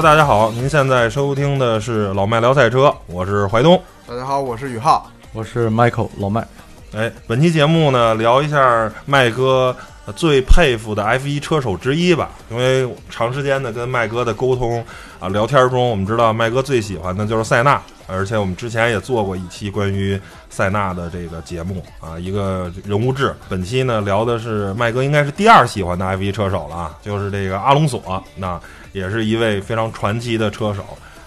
Hello，大家好，您现在收听的是老麦聊赛车，我是怀东。大家好，我是宇浩，我是 Michael 老麦。哎，本期节目呢，聊一下麦哥最佩服的 F1 车手之一吧。因为长时间的跟麦哥的沟通啊聊天中，我们知道麦哥最喜欢的就是塞纳，而且我们之前也做过一期关于塞纳的这个节目啊，一个人物志。本期呢聊的是麦哥应该是第二喜欢的 F1 车手了啊，就是这个阿隆索，那也是一位非常传奇的车手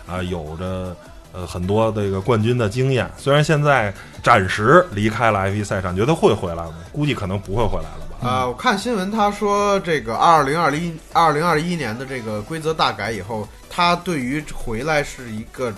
啊，有着。呃，很多这个冠军的经验，虽然现在暂时离开了 F1 赛场，觉得会回来吗？估计可能不会回来了吧。啊，我看新闻，他说这个二零二零二零二一年的这个规则大改以后，他对于回来是一个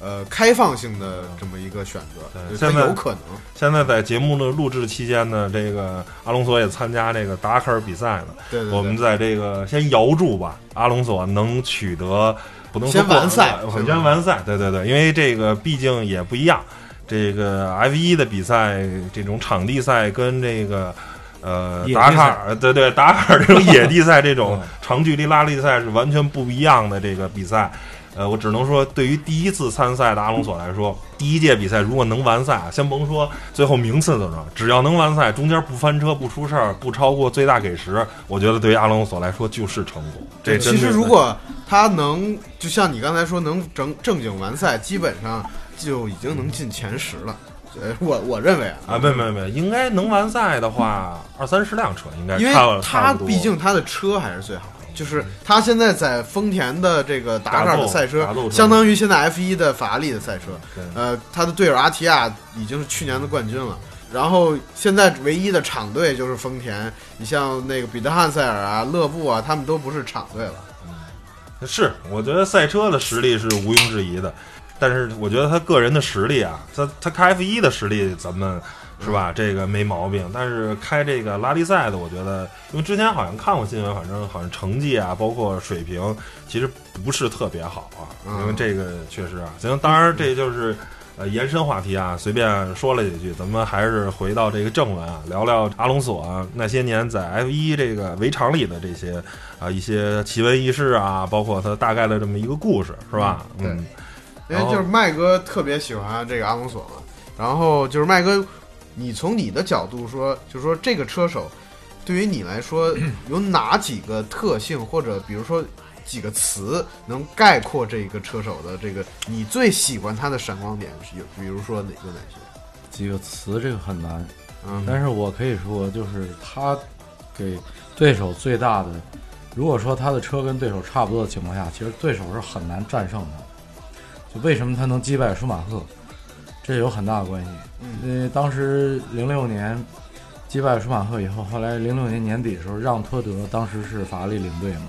呃开放性的这么一个选择，现在有可能。现在在节目的录制期间呢，这个阿隆索也参加这个达喀尔比赛了。对对。我们在这个先遥祝吧，阿隆索能取得。不能先完赛，先完赛，对对对，因为这个毕竟也不一样。这个 F 一的比赛，这种场地赛跟这个呃达喀尔，对对，达喀尔这种野地赛，这种 长距离拉力赛是完全不一样的这个比赛。呃，我只能说，对于第一次参赛的阿隆索来说，第一届比赛如果能完赛，先甭说最后名次怎么着，只要能完赛，中间不翻车、不出事儿、不超过最大给时，我觉得对于阿隆索来说就是成功。这其实如果他能，就像你刚才说，能正正经完赛，基本上就已经能进前十了。呃，我我认为啊，没没没，应该能完赛的话，二三十辆车应该，因为他毕竟他的车还是最好的。就是他现在在丰田的这个达喀尔的赛车，相当于现在 F 一的法拉利的赛车。呃，他的队友阿提亚已经是去年的冠军了。然后现在唯一的厂队就是丰田。你像那个彼得汉塞尔啊、勒布啊，他们都不是厂队了。是，我觉得赛车的实力是毋庸置疑的，但是我觉得他个人的实力啊，他他开 F 一的实力，咱们。是吧？这个没毛病，但是开这个拉力赛的，我觉得，因为之前好像看过新闻，反正好像成绩啊，包括水平，其实不是特别好啊。因为这个确实啊，行，当然这就是呃延伸话题啊，随便说了几句，咱们还是回到这个正文啊，聊聊阿隆索那些年在 F 一这个围场里的这些啊一些奇闻异事啊，包括他大概的这么一个故事，是吧？嗯，因为就是麦哥特别喜欢这个阿隆索嘛，然后就是麦哥。你从你的角度说，就是说这个车手，对于你来说 有哪几个特性，或者比如说几个词能概括这个车手的这个你最喜欢他的闪光点？有比如说哪个哪些？几个词这个很难，嗯，但是我可以说，就是他给对手最大的，如果说他的车跟对手差不多的情况下，其实对手是很难战胜他。就为什么他能击败舒马赫？这有很大的关系，因为当时零六年击败舒马赫以后，后来零六年年底的时候，让托德当时是法拉利领队嘛，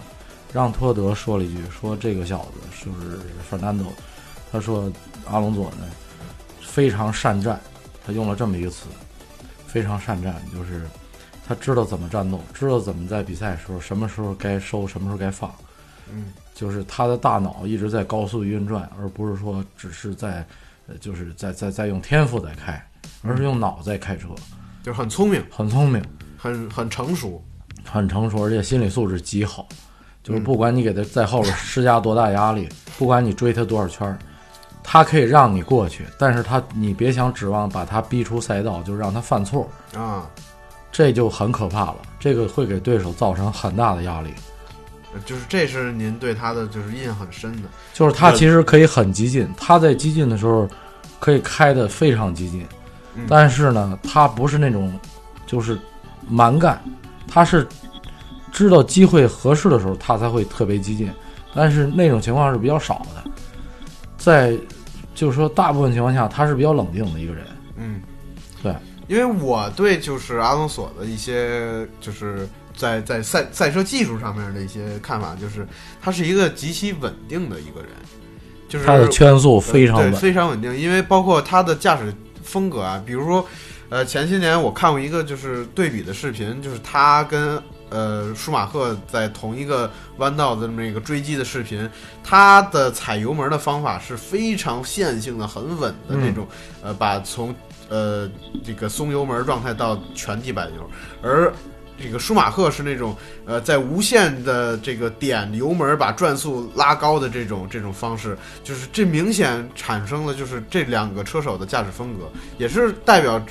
让托德说了一句，说这个小子就是费南多，他说阿隆佐呢非常善战，他用了这么一个词，非常善战，就是他知道怎么战斗，知道怎么在比赛的时候什么时候该收，什么时候该放，嗯，就是他的大脑一直在高速运转，而不是说只是在。呃，就是在在在用天赋在开，而是用脑在开车，就是很聪明，很聪明，很很成熟，很成熟，而且心理素质极好。就是不管你给他在后边施加多大压力，不管你追他多少圈儿，他可以让你过去，但是他你别想指望把他逼出赛道，就让他犯错啊，这就很可怕了。这个会给对手造成很大的压力。就是这是您对他的就是印象很深的，就是他其实可以很激进，他在激进的时候可以开的非常激进，但是呢，他不是那种就是蛮干，他是知道机会合适的时候他才会特别激进，但是那种情况是比较少的，在就是说大部分情况下他是比较冷静的一个人，嗯，对，因为我对就是阿隆索的一些就是。在在赛赛车技术上面的一些看法，就是他是一个极其稳定的一个人，就是他的圈速非常稳，非常稳定。因为包括他的驾驶风格啊，比如说，呃，前些年我看过一个就是对比的视频，就是他跟呃舒马赫在同一个弯道的这么一个追击的视频，他的踩油门的方法是非常线性的、很稳的那种，呃，把从呃这个松油门状态到全地板油，而这个舒马赫是那种呃在无限的这个点油门把转速拉高的这种这种方式，就是这明显产生了就是这两个车手的驾驶风格，也是代表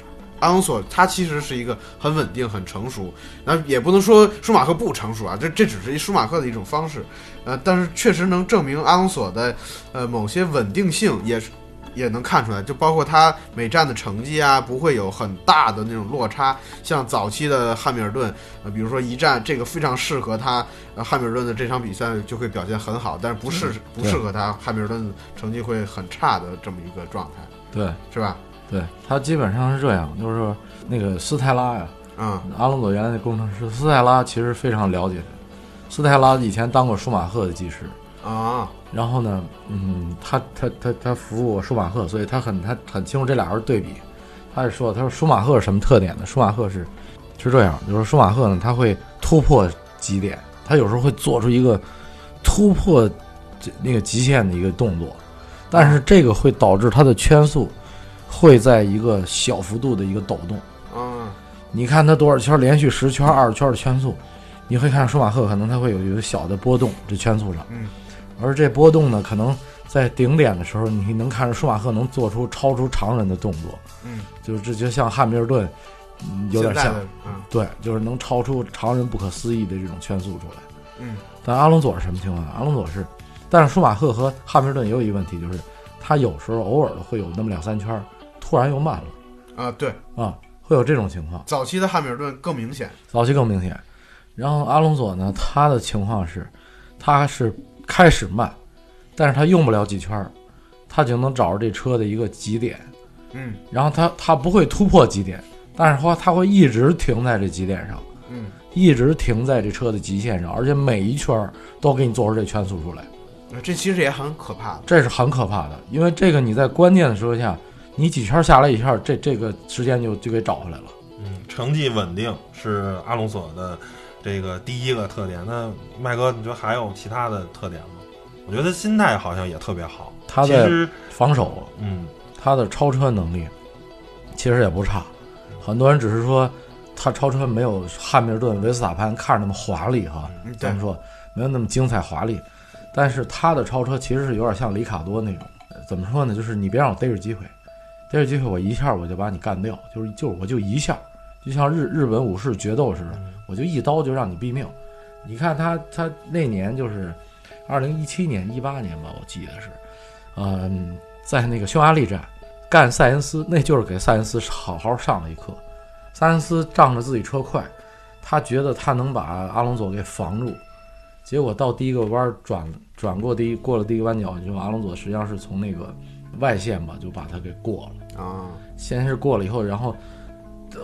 阿隆索他其实是一个很稳定很成熟，那也不能说舒马赫不成熟啊，这这只是一舒马赫的一种方式，呃，但是确实能证明阿隆索的呃某些稳定性也是。也能看出来，就包括他每站的成绩啊，不会有很大的那种落差。像早期的汉密尔顿，呃，比如说一战这个非常适合他，呃，汉密尔顿的这场比赛就会表现很好，但是不适不适合他，汉密尔顿成绩会很差的这么一个状态。对，是吧？对他基本上是这样，就是那个斯泰拉呀，嗯，阿隆索原来的工程师斯泰拉其实非常了解他，斯泰拉以前当过舒马赫的技师。啊，然后呢，嗯，他他他他服务舒马赫，所以他很他很清楚这俩人对比。他是说，他说舒马赫是什么特点呢？舒马赫是是这样，就是舒马赫呢，他会突破极点，他有时候会做出一个突破这那个极限的一个动作，但是这个会导致他的圈速会在一个小幅度的一个抖动。嗯，你看他多少圈连续十圈、二十圈的圈速，你会看舒马赫可能他会有一个小的波动，这圈速上。嗯。而这波动呢，可能在顶点的时候，你能看着舒马赫能做出超出常人的动作，嗯，就是这就像汉密尔顿，有点像，嗯，对，就是能超出常人不可思议的这种圈速出来，嗯。但阿隆索是什么情况？阿隆索是，但是舒马赫和汉密尔顿也有一个问题，就是他有时候偶尔的会有那么两三圈，突然又慢了，啊，对，啊，会有这种情况。早期的汉密尔顿更明显，早期更明显。然后阿隆索呢，他的情况是，他是。开始慢，但是他用不了几圈儿，他就能找着这车的一个极点，嗯，然后他他不会突破极点，但是话他会一直停在这极点上，嗯，一直停在这车的极限上，而且每一圈都给你做出这圈速出来，这其实也很可怕，这是很可怕的，因为这个你在关键的时候下，你几圈下来一下，这这个时间就就给找回来了，嗯，成绩稳定是阿隆索的。这个第一个特点，那麦哥，你觉得还有其他的特点吗？我觉得心态好像也特别好。他的防守，嗯，他的超车能力其实也不差。很多人只是说他超车没有汉密尔顿、维斯塔潘看着那么华丽哈，咱们说没有那么精彩华丽。但是他的超车其实是有点像里卡多那种，怎么说呢？就是你别让我逮着机会，逮着机会我一下我就把你干掉，就是就我就一下，就像日日本武士决斗似的。我就一刀就让你毙命，你看他他那年就是二零一七年一八年吧，我记得是，嗯，在那个匈牙利站干塞恩斯，那就是给塞恩斯好好上了一课。塞恩斯仗着自己车快，他觉得他能把阿隆索给防住，结果到第一个弯转转过第一过了第一个弯角，就阿隆索实际上是从那个外线吧就把他给过了啊，先是过了以后，然后。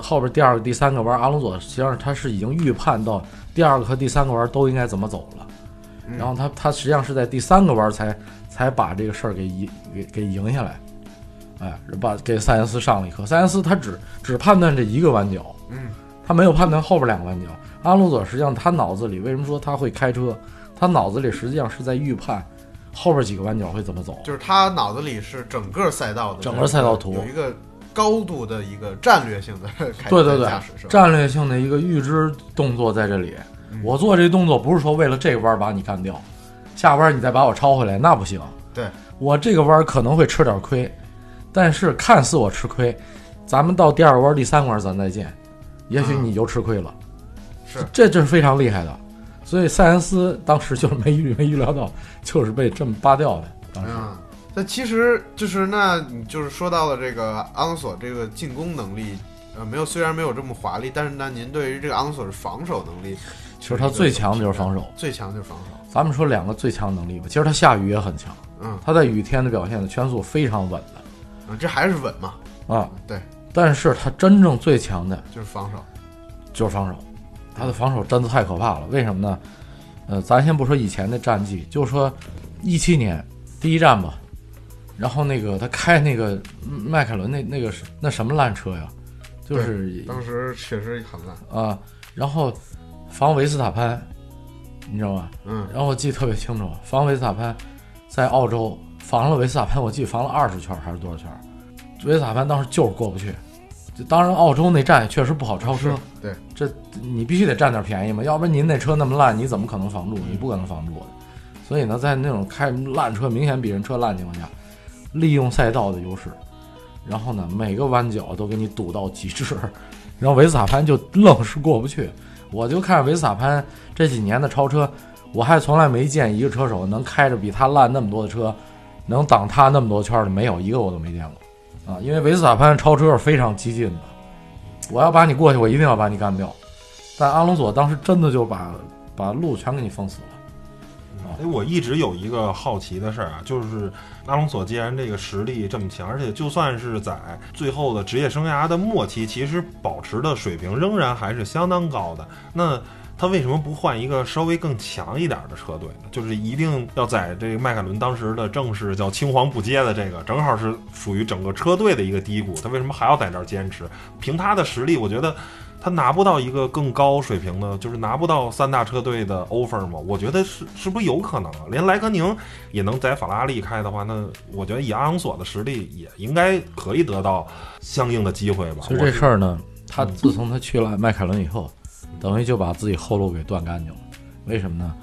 后边第二个、第三个弯，阿隆索实际上他是已经预判到第二个和第三个弯都应该怎么走了，然后他他实际上是在第三个弯才才把这个事儿给赢给给赢下来，哎，把给塞恩斯上了一课。塞恩斯他只只判断这一个弯角，嗯，他没有判断后边两个弯角。阿隆索实际上他脑子里为什么说他会开车？他脑子里实际上是在预判后边几个弯角会怎么走，就是他脑子里是整个赛道的整个赛道图有一个。高度的一个战略性的对对对战略性的一个预知动作在这里。我做这动作不是说为了这个弯把你干掉，下弯你再把我超回来那不行。对我这个弯可能会吃点亏，但是看似我吃亏，咱们到第二个弯、第三个弯咱再见，也许你就吃亏了。是，这这是非常厉害的。所以塞恩斯当时就是没预没预料到，就是被这么扒掉的。当时。那其实就是，那你就是说到了这个阿隆索这个进攻能力，呃，没有虽然没有这么华丽，但是呢，您对于这个阿隆索的防守能力，其实他最强的就是防守，最强就是防守。咱们说两个最强能力吧，其实他下雨也很强，嗯，他在雨天的表现的圈速非常稳的，嗯，这还是稳嘛，啊，对，但是他真正最强的就是防守，就是防守，他的防守真的太可怕了。为什么呢？呃，咱先不说以前的战绩，就说一七年第一站吧。然后那个他开那个迈凯伦那那个是那什么烂车呀？就是当时确实很烂啊。然后防维斯塔潘，你知道吗？嗯。然后我记得特别清楚，防维斯塔潘在澳洲防了维斯塔潘，我记得防了二十圈还是多少圈？维斯塔潘当时就是过不去，就当然，澳洲那站确实不好超车。对，这你必须得占点便宜嘛，要不然您那车那么烂，你怎么可能防住？你不可能防住的。所以呢，在那种开烂车明显比人车烂情况下，利用赛道的优势，然后呢，每个弯角都给你堵到极致，然后维斯塔潘就愣是过不去。我就看维斯塔潘这几年的超车，我还从来没见一个车手能开着比他烂那么多的车，能挡他那么多圈的，没有一个我都没见过。啊，因为维斯塔潘超车是非常激进的，我要把你过去，我一定要把你干掉。但阿隆索当时真的就把把路全给你封死了。哎，我一直有一个好奇的事儿啊，就是阿隆索既然这个实力这么强，而且就算是在最后的职业生涯的末期，其实保持的水平仍然还是相当高的。那他为什么不换一个稍微更强一点的车队呢？就是一定要在这个迈凯伦当时的正是叫青黄不接的这个，正好是属于整个车队的一个低谷。他为什么还要在这儿坚持？凭他的实力，我觉得他拿不到一个更高水平的，就是拿不到三大车队的 offer 吗？我觉得是，是不是有可能啊？连莱科宁也能在法拉利开的话，那我觉得以阿隆索的实力，也应该可以得到相应的机会吧。其实这事儿呢，他自从他去了迈凯伦以后。等于就把自己后路给断干净了，为什么呢？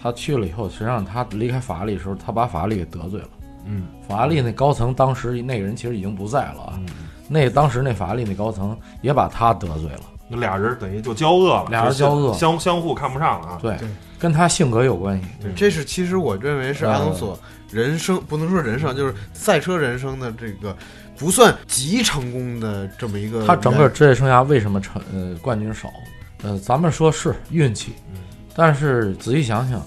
他去了以后，实际上他离开法拉利的时候，他把法拉利给得罪了。嗯，法拉利那高层当时那个人其实已经不在了啊。那当时那法拉利那高层也把他得罪了。那俩人等于就交恶了，俩人交恶，相相互看不上了啊。对，跟他性格有关系。对，这是其实我认为是阿隆索人生不能说人生，就是赛车人生的这个不算极成功的这么一个。他整个职业生涯为什么成呃冠军少？呃，咱们说是运气，但是仔细想想，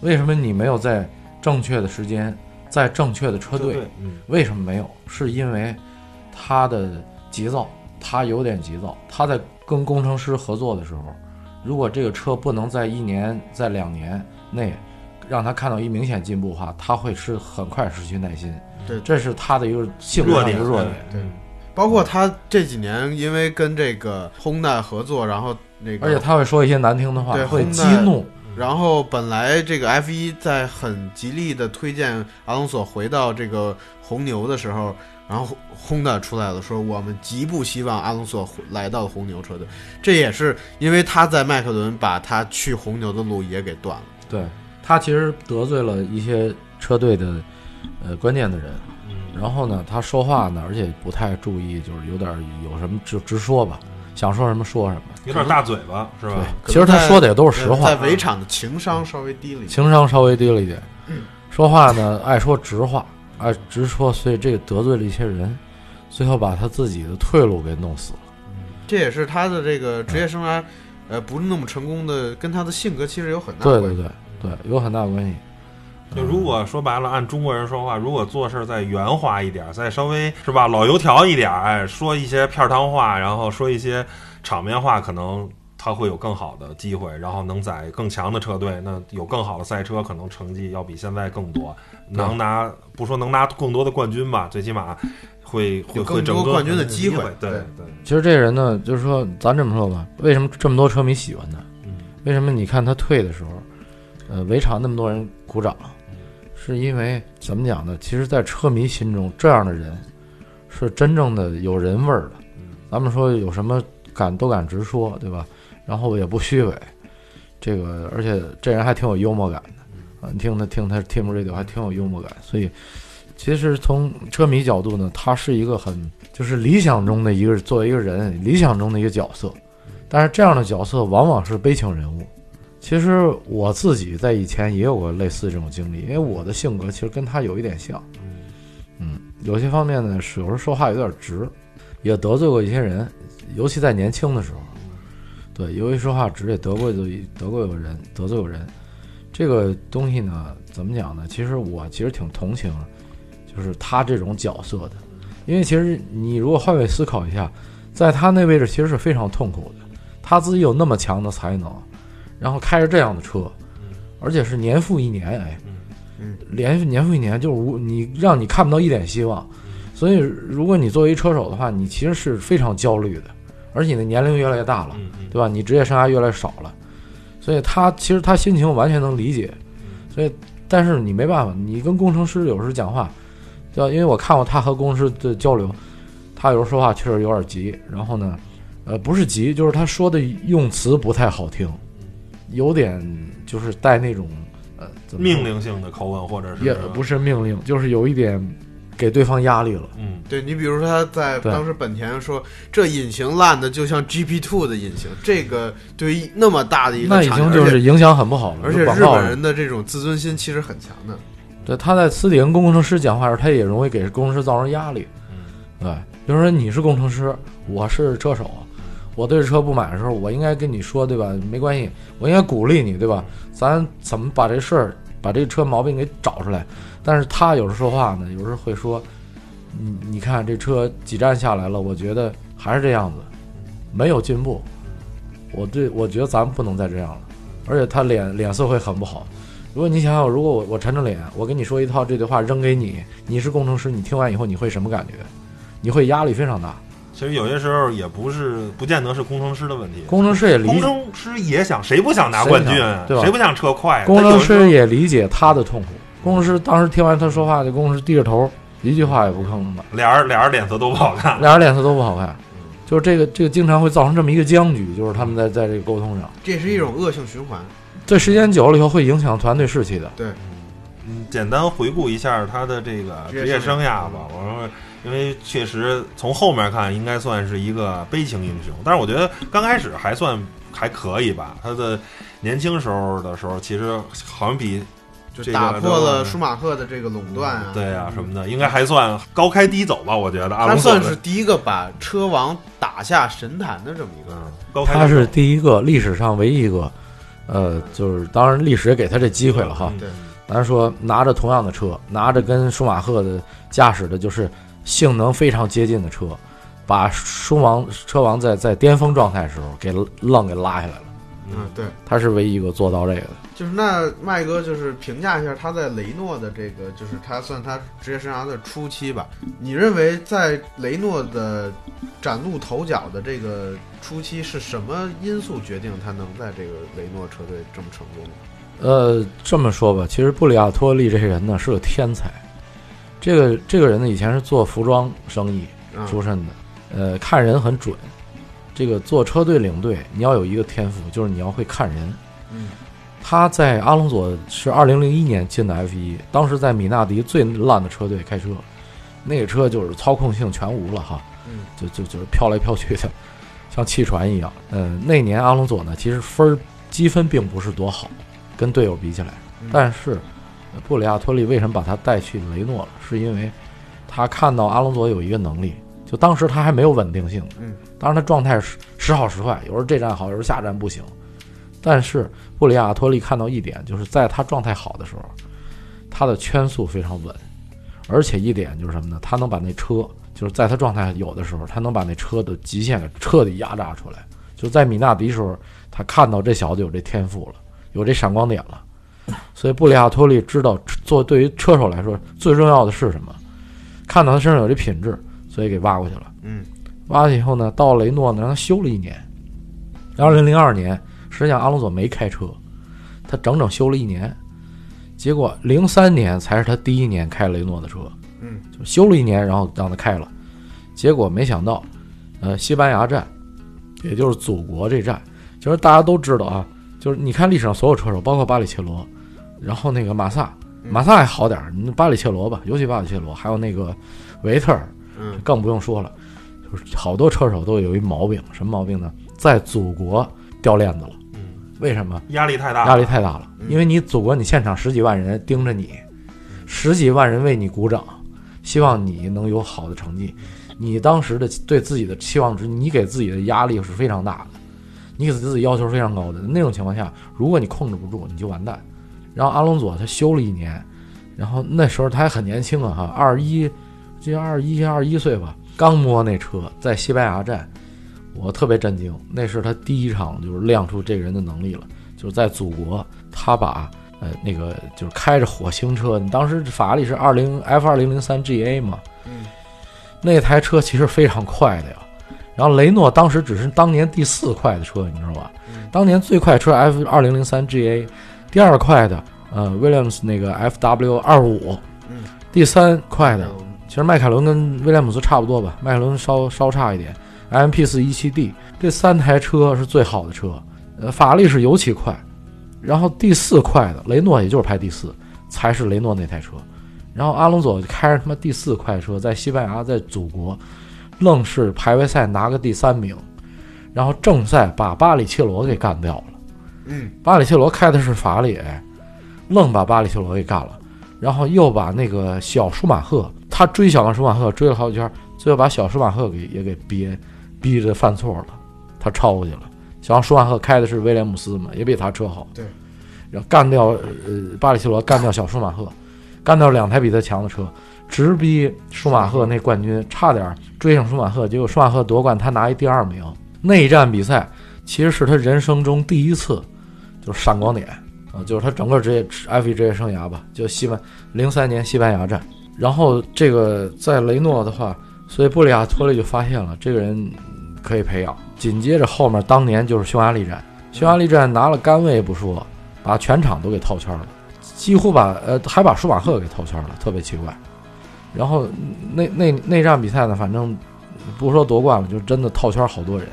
为什么你没有在正确的时间，在正确的车队？为什么没有？是因为他的急躁，他有点急躁。他在跟工程师合作的时候，如果这个车不能在一年、在两年内让他看到一明显进步的话，他会是很快失去耐心。对，这是他的一个性格上的弱点。对，包括他这几年因为跟这个 Honda 合作，然后那个。而且他会说一些难听的话，会激怒。然后本来这个 F 一在很极力的推荐阿隆索回到这个红牛的时候，然后 Honda 出来了，说我们极不希望阿隆索来到红牛车队。这也是因为他在迈克伦把他去红牛的路也给断了。对他其实得罪了一些车队的呃关键的人，然后呢，他说话呢，而且不太注意，就是有点有什么就直说吧。想说什么说什么，有点大嘴巴是吧？其实他说的也都是实话。在围场的情商稍微低了一点，情商稍微低了一点。说话呢爱说直话，爱直说，所以这个得罪了一些人，最后把他自己的退路给弄死了。这也是他的这个职业生涯，呃，不是那么成功的，跟他的性格其实有很大对对对对，有很大关系。就如果说白了，按中国人说话，如果做事再圆滑一点，再稍微是吧老油条一点，哎，说一些片儿汤话，然后说一些场面话，可能他会有更好的机会，然后能在更强的车队，那有更好的赛车，可能成绩要比现在更多，能拿不说能拿更多的冠军吧，最起码会会会整个冠军的机会。对对。其实这人呢，就是说咱这么说吧，为什么这么多车迷喜欢他？为什么你看他退的时候，呃，围场那么多人鼓掌？是因为怎么讲呢？其实，在车迷心中，这样的人是真正的有人味儿的。咱们说有什么敢都敢直说，对吧？然后也不虚伪，这个而且这人还挺有幽默感的啊！你听他听他 Team Radio 还挺有幽默感，所以其实从车迷角度呢，他是一个很就是理想中的一个作为一个人理想中的一个角色，但是这样的角色往往是悲情人物。其实我自己在以前也有过类似这种经历，因为我的性格其实跟他有一点像，嗯，有些方面呢是有时候说话有点直，也得罪过一些人，尤其在年轻的时候，对，由于说话直也得过得得过有人得罪有人，这个东西呢怎么讲呢？其实我其实挺同情，就是他这种角色的，因为其实你如果换位思考一下，在他那位置其实是非常痛苦的，他自己有那么强的才能。然后开着这样的车，而且是年复一年，哎，连续年复一年，就是无你让你看不到一点希望，所以如果你作为车手的话，你其实是非常焦虑的，而且你的年龄越来越大了，对吧？你职业生涯越来越少了，所以他其实他心情完全能理解，所以但是你没办法，你跟工程师有时候讲话，对吧因为我看过他和工程师的交流，他有时候说话确实有点急，然后呢，呃，不是急，就是他说的用词不太好听，有点就是带那种呃命令性的口吻，或者是也不是命令，就是有一点给对方压力了。嗯，对你比如说他在当时本田说这引擎烂的就像 GP Two 的引擎，这个对于那么大的一个那已经就是影响很不好了。而且日本人的这种自尊心其实很强的。对，他在私底下跟工程师讲话时，他也容易给工程师造成压力。嗯对，就是说你是工程师，我是车手，我对车不满的时候，我应该跟你说，对吧？没关系，我应该鼓励你，对吧？咱怎么把这事儿，把这个车毛病给找出来？但是他有时候说话呢，有时候会说，你你看这车几站下来了，我觉得还是这样子，没有进步。我对我觉得咱们不能再这样了，而且他脸脸色会很不好。如果你想想，如果我我沉着脸，我跟你说一套这句话扔给你，你是工程师，你听完以后你会什么感觉？你会压力非常大。其实有些时候也不是，不见得是工程师的问题。工程师也理工程师也想，谁不想拿冠军？对吧？谁不想车快？工程师也理解他的痛苦。工程师当时听完他说话，这工程师低着头，一句话也不吭的。俩人俩人脸色都不好看，俩人脸色都不好看。就是这个这个经常会造成这么一个僵局，就是他们在在这个沟通上，这是一种恶性循环。这时间久了以后会影响团队士气的。对，嗯，简单回顾一下他的这个职业生涯吧。我说。因为确实从后面看，应该算是一个悲情英雄，但是我觉得刚开始还算还可以吧。他的年轻时候的时候，其实好像比就打破了舒马赫的这个垄断啊，对啊什么的，应该还算高开低走吧。我觉得他算是第一个把车王打下神坛的这么一个。高他是第一个历史上唯一一个，呃，就是当然历史也给他这机会了哈。对咱说拿着同样的车，拿着跟舒马赫的驾驶的，就是。性能非常接近的车，把书王车王在在巅峰状态时候给愣给拉下来了。嗯，对，他是唯一一个做到这个的。就是那麦哥，就是评价一下他在雷诺的这个，就是他算他职业生涯的初期吧。你认为在雷诺的崭露头角的这个初期，是什么因素决定他能在这个雷诺车队这么成功？呃，这么说吧，其实布里亚托利这些人呢是个天才。这个这个人呢，以前是做服装生意出身的，呃，看人很准。这个做车队领队，你要有一个天赋，就是你要会看人。嗯，他在阿隆索是二零零一年进的 F 一，当时在米纳迪最烂的车队开车，那个车就是操控性全无了哈，就就就是飘来飘去的，像汽船一样。嗯，那年阿隆索呢，其实分儿积分并不是多好，跟队友比起来，但是。布里亚托利为什么把他带去雷诺了？是因为他看到阿隆索有一个能力，就当时他还没有稳定性，嗯，当然他状态时时好时坏，有时候这站好，有时候下站不行。但是布里亚托利看到一点，就是在他状态好的时候，他的圈速非常稳，而且一点就是什么呢？他能把那车，就是在他状态有的时候，他能把那车的极限给彻底压榨出来。就在米纳迪时候，他看到这小子有这天赋了，有这闪光点了。所以布里亚托利知道，做对于车手来说最重要的是什么？看到他身上有这品质，所以给挖过去了。嗯，挖去以后呢，到雷诺呢，让他修了一年。二零零二年，实际上阿隆索没开车，他整整修了一年。结果零三年才是他第一年开雷诺的车。嗯，就修了一年，然后让他开了。结果没想到，呃，西班牙站，也就是祖国这站，其实大家都知道啊。就是你看历史上所有车手，包括巴里切罗，然后那个马萨，马萨还好点巴里切罗吧，尤其巴里切罗，还有那个维特尔，嗯，更不用说了。就是好多车手都有一毛病，什么毛病呢？在祖国掉链子了。嗯，为什么？压力太大，压力太大了。因为你祖国，你现场十几万人盯着你，十几万人为你鼓掌，希望你能有好的成绩。你当时的对自己的期望值，你给自己的压力是非常大的。你给自己要求非常高的那种情况下，如果你控制不住，你就完蛋。然后阿隆佐他修了一年，然后那时候他还很年轻啊，哈，二十一，就二十一、二十一岁吧，刚摸那车在西班牙站，我特别震惊，那是他第一场就是亮出这个人的能力了，就是在祖国，他把呃那个就是开着火星车，你当时法拉利是二零 F 二零零三 GA 嘛，嗯，那台车其实非常快的呀。然后雷诺当时只是当年第四快的车，你知道吧？当年最快车 F 二零零三 GA，第二快的呃 Williams 那个 FW 二五，第三快的其实迈凯伦跟威廉姆斯差不多吧，迈凯伦稍稍差一点。M.P. 四一七 D 这三台车是最好的车，呃，法拉利是尤其快，然后第四快的雷诺也就是排第四，才是雷诺那台车。然后阿隆索开着他妈第四快车，在西班牙，在祖国，愣是排位赛拿个第三名，然后正赛把巴里切罗给干掉了。嗯，巴里切罗开的是法拉利，愣把巴里切罗给干了，然后又把那个小舒马赫，他追小舒马赫追了好几圈，最后把小舒马赫给也给憋。逼着犯错了，他超过去了。小舒马赫开的是威廉姆斯嘛，也比他车好。对，然后干掉呃巴里切罗，干掉小舒马赫，干掉两台比他强的车，直逼舒马赫那冠军，差点追上舒马赫。结果舒马赫夺冠，他拿一第二名。内战比赛其实是他人生中第一次，就是闪光点啊，就是他整个职业 F1 职业生涯吧，就西班零三年西班牙站。然后这个在雷诺的话，所以布里亚托利就发现了这个人。可以培养，紧接着后面当年就是匈牙利站，匈牙利站拿了杆位不说，把全场都给套圈了，几乎把呃还把舒马赫给套圈了，特别奇怪。然后那那那场比赛呢，反正不说夺冠了，就真的套圈好多人，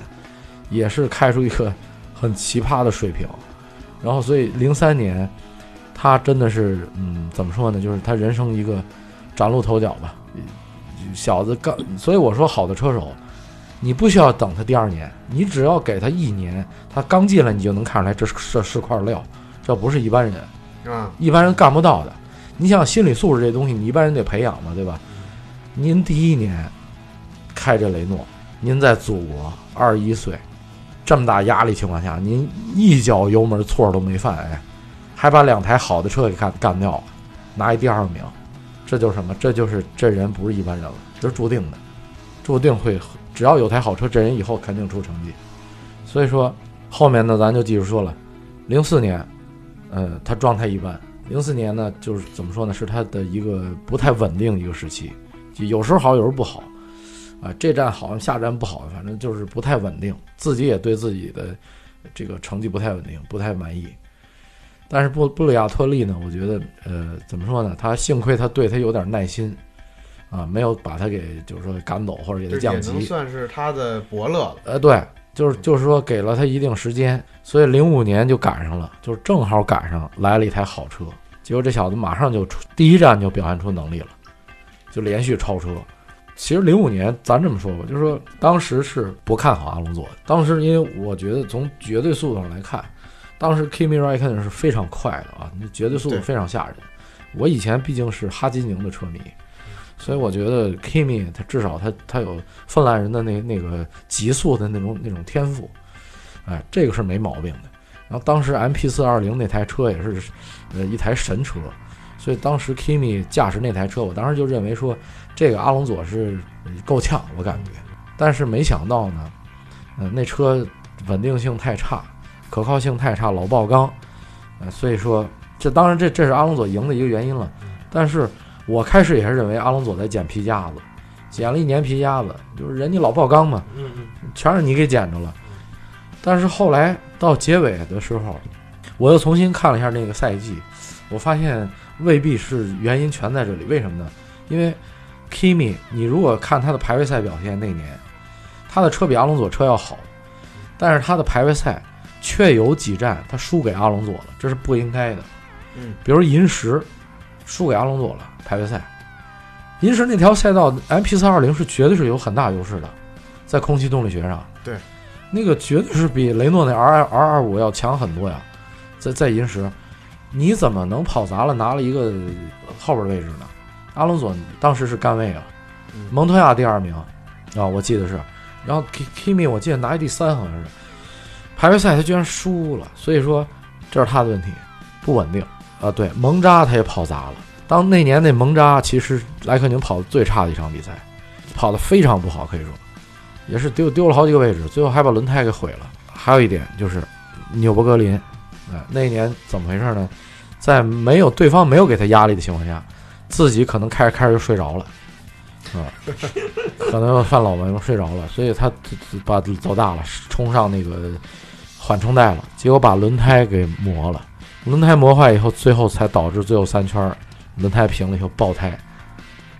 也是开出一个很奇葩的水平。然后所以零三年，他真的是嗯怎么说呢，就是他人生一个崭露头角吧，小子刚，所以我说好的车手。你不需要等他第二年，你只要给他一年，他刚进来你就能看出来这是这是块料，这不是一般人，啊，一般人干不到的。你想心理素质这东西，你一般人得培养嘛，对吧？您第一年开着雷诺，您在祖国二十一岁，这么大压力情况下，您一脚油门错都没犯，哎，还把两台好的车给干干掉了，拿一第二名，这就是什么？这就是这人不是一般人了，这是注定的，注定会。只要有台好车，这人以后肯定出成绩。所以说，后面呢，咱就继续说了。零四年，呃，他状态一般。零四年呢，就是怎么说呢，是他的一个不太稳定一个时期，就有时候好，有时候不好。啊，这站好，下站不好，反正就是不太稳定。自己也对自己的这个成绩不太稳定，不太满意。但是布布里亚特利呢，我觉得，呃，怎么说呢？他幸亏他对他有点耐心。啊，没有把他给，就是说赶走或者给他降级，算是他的伯乐了。呃，对，就是就是说给了他一定时间，所以零五年就赶上了，就是正好赶上来了一台好车，结果这小子马上就出第一站就表现出能力了，就连续超车。其实零五年咱这么说吧，就是说当时是不看好阿隆索的，当时因为我觉得从绝对速度上来看，当时 Kimi Raikkonen 是非常快的啊，那绝对速度非常吓人。我以前毕竟是哈基宁的车迷。所以我觉得 Kimi 他至少他他有芬兰人的那那个极速的那种那种天赋，哎，这个是没毛病的。然后当时 MP 四二零那台车也是，呃，一台神车，所以当时 Kimi 驾驶那台车，我当时就认为说这个阿隆佐是够呛，我感觉。但是没想到呢，呃，那车稳定性太差，可靠性太差，老爆缸，呃，所以说这当然这这是阿隆佐赢的一个原因了，但是。我开始也是认为阿隆索在捡皮夹子，捡了一年皮夹子，就是人家老爆缸嘛，嗯嗯，全是你给捡着了。但是后来到结尾的时候，我又重新看了一下那个赛季，我发现未必是原因全在这里。为什么呢？因为 Kimi，你如果看他的排位赛表现那年，他的车比阿隆索车要好，但是他的排位赛却有几站他输给阿隆索了，这是不应该的。嗯，比如银石。输给阿隆佐了，排位赛，银石那条赛道 M P 四二零是绝对是有很大优势的，在空气动力学上，对，那个绝对是比雷诺那 R R 二五要强很多呀，在在银石，你怎么能跑砸了拿了一个后边位置呢？阿隆佐当时是干位啊，蒙托亚第二名啊，我记得是，然后 Kimi 我记得拿一第三好像是，排位赛他居然输了，所以说这是他的问题，不稳定。啊，对，蒙扎他也跑砸了。当那年那蒙扎其实莱克宁跑的最差的一场比赛，跑的非常不好，可以说也是丢丢了好几个位置，最后还把轮胎给毁了。还有一点就是纽博格林，哎，那一年怎么回事呢？在没有对方没有给他压力的情况下，自己可能开着开着就睡着了，啊，可能犯老毛病睡着了，所以他把走大了，冲上那个缓冲带了，结果把轮胎给磨了。轮胎磨坏以后，最后才导致最后三圈轮胎平了以后爆胎，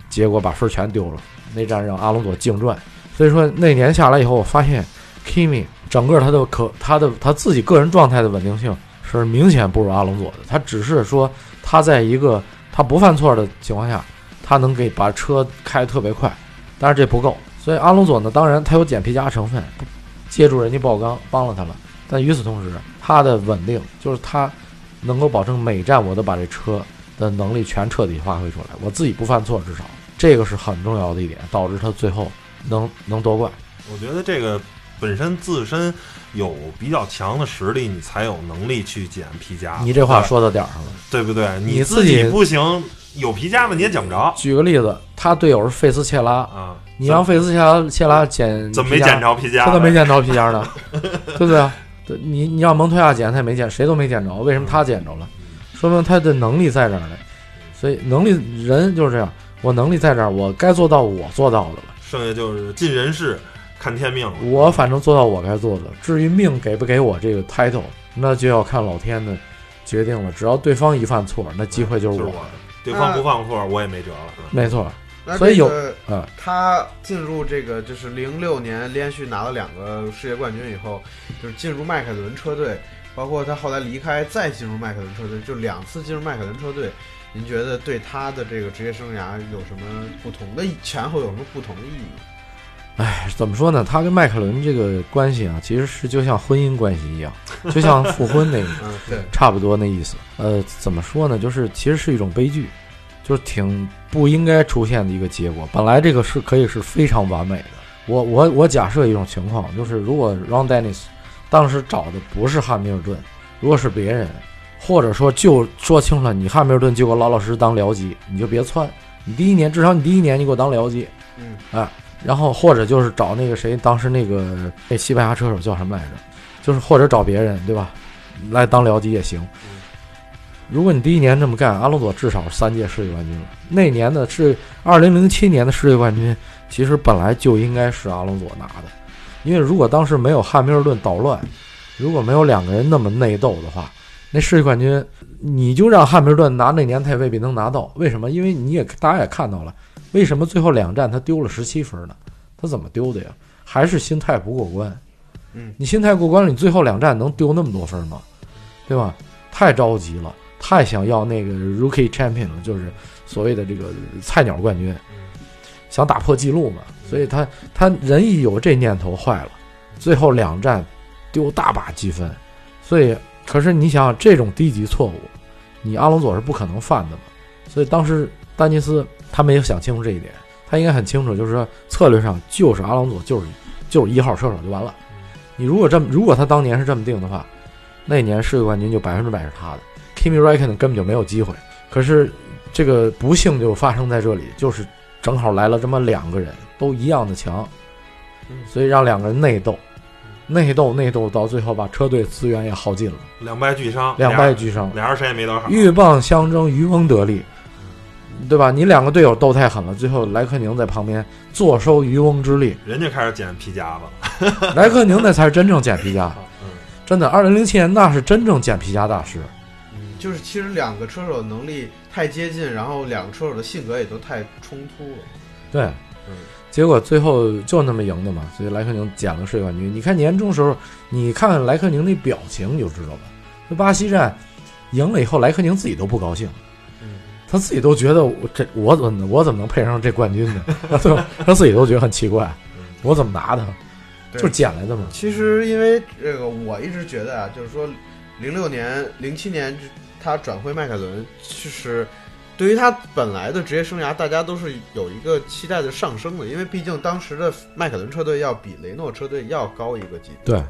结果把分全丢了。那站让阿隆索净赚。所以说那年下来以后，我发现 Kimi 整个他的可他的他自己个人状态的稳定性是明显不如阿隆索的。他只是说他在一个他不犯错的情况下，他能给把车开得特别快，但是这不够。所以阿隆索呢，当然他有捡皮夹成分，借助人家爆缸帮了他了。但与此同时，他的稳定就是他能够保证每站我都把这车的能力全彻底发挥出来，我自己不犯错，至少这个是很重要的一点，导致他最后。能能夺冠，我觉得这个本身自身有比较强的实力，你才有能力去捡皮夹。你这话说到点儿上了，对不对？你自己不行，有皮夹子你也捡不着。举个例子，他队友是费斯切拉啊，你让费斯切拉切拉捡，怎么没捡着皮夹？他怎么没捡着皮夹呢，对不对？对，你你让蒙托亚捡，他也没捡，谁都没捡着，为什么他捡着了？说明他的能力在这儿呢。所以能力人就是这样，我能力在这儿，我该做到我做到的了。剩下就是尽人事，看天命了。我反正做到我该做的，至于命给不给我这个 title，那就要看老天的决定了。只要对方一犯错，那机会就是我的。对方不犯错，我也没辙了。没错，所以有呃，他进入这个就是零六年连续拿了两个世界冠军以后，就是进入迈凯伦车队，包括他后来离开再进入迈凯伦车队，就两次进入迈凯伦车队。您觉得对他的这个职业生涯有什么不同的前后有什么不同的意义？哎，怎么说呢？他跟迈凯伦这个关系啊，其实是就像婚姻关系一样，就像 复婚那个，对，差不多那意思。呃，怎么说呢？就是其实是一种悲剧，就是挺不应该出现的一个结果。本来这个是可以是非常完美的。我我我假设一种情况，就是如果 Ron Dennis 当时找的不是汉密尔顿，如果是别人。或者说，就说清楚了，你汉密尔顿就给我老老实实当僚机，你就别窜。你第一年至少你第一年你给我当僚机，嗯，哎，然后或者就是找那个谁，当时那个那西班牙车手叫什么来着？就是或者找别人，对吧？来当僚机也行。如果你第一年这么干，阿隆索至少三届世界冠军了。那年的是二零零七年的世界冠军，其实本来就应该是阿隆索拿的，因为如果当时没有汉密尔顿捣乱，如果没有两个人那么内斗的话。那世界冠军，你就让汉密尔顿拿那年，他也未必能拿到。为什么？因为你也大家也看到了，为什么最后两站他丢了十七分呢？他怎么丢的呀？还是心态不过关。嗯，你心态过关了，你最后两站能丢那么多分吗？对吧？太着急了，太想要那个 Rookie Champion 了，就是所谓的这个菜鸟冠军，想打破记录嘛。所以他他人一有这念头坏了，最后两站丢大把积分，所以。可是你想这种低级错误，你阿隆索是不可能犯的嘛？所以当时丹尼斯他没有想清楚这一点，他应该很清楚，就是说策略上就是阿隆索就是就是一号车手就完了。你如果这么如果他当年是这么定的话，那年世界冠军就百分之百是他的，Kimi r a i k k o n 根本就没有机会。可是这个不幸就发生在这里，就是正好来了这么两个人都一样的强，所以让两个人内斗。内斗内斗到最后，把车队资源也耗尽了，两败俱伤，两败俱伤，俩人谁也没得好。鹬蚌相争，渔翁得利，对吧？你两个队友斗太狠了，最后莱克宁在旁边坐收渔翁之利，人家开始捡皮夹子了，莱克宁那才是真正捡皮夹，真的，二零零七年那是真正捡皮夹大师。嗯，就是其实两个车手能力太接近，然后两个车手的性格也都太冲突了。对，嗯。结果最后就那么赢的嘛，所以莱克宁捡了世界冠军。你看年终时候，你看看莱克宁那表情你就知道了。那巴西站赢了以后，莱克宁自己都不高兴，他自己都觉得我这我怎么我怎么能配上这冠军呢？他自己都觉得很奇怪，我怎么拿的？就捡来的嘛。其实因为这个，我一直觉得啊，就是说，零六年、零七年他转会迈凯伦，其实。对于他本来的职业生涯，大家都是有一个期待的上升的，因为毕竟当时的迈凯伦车队要比雷诺车队要高一个级别。对，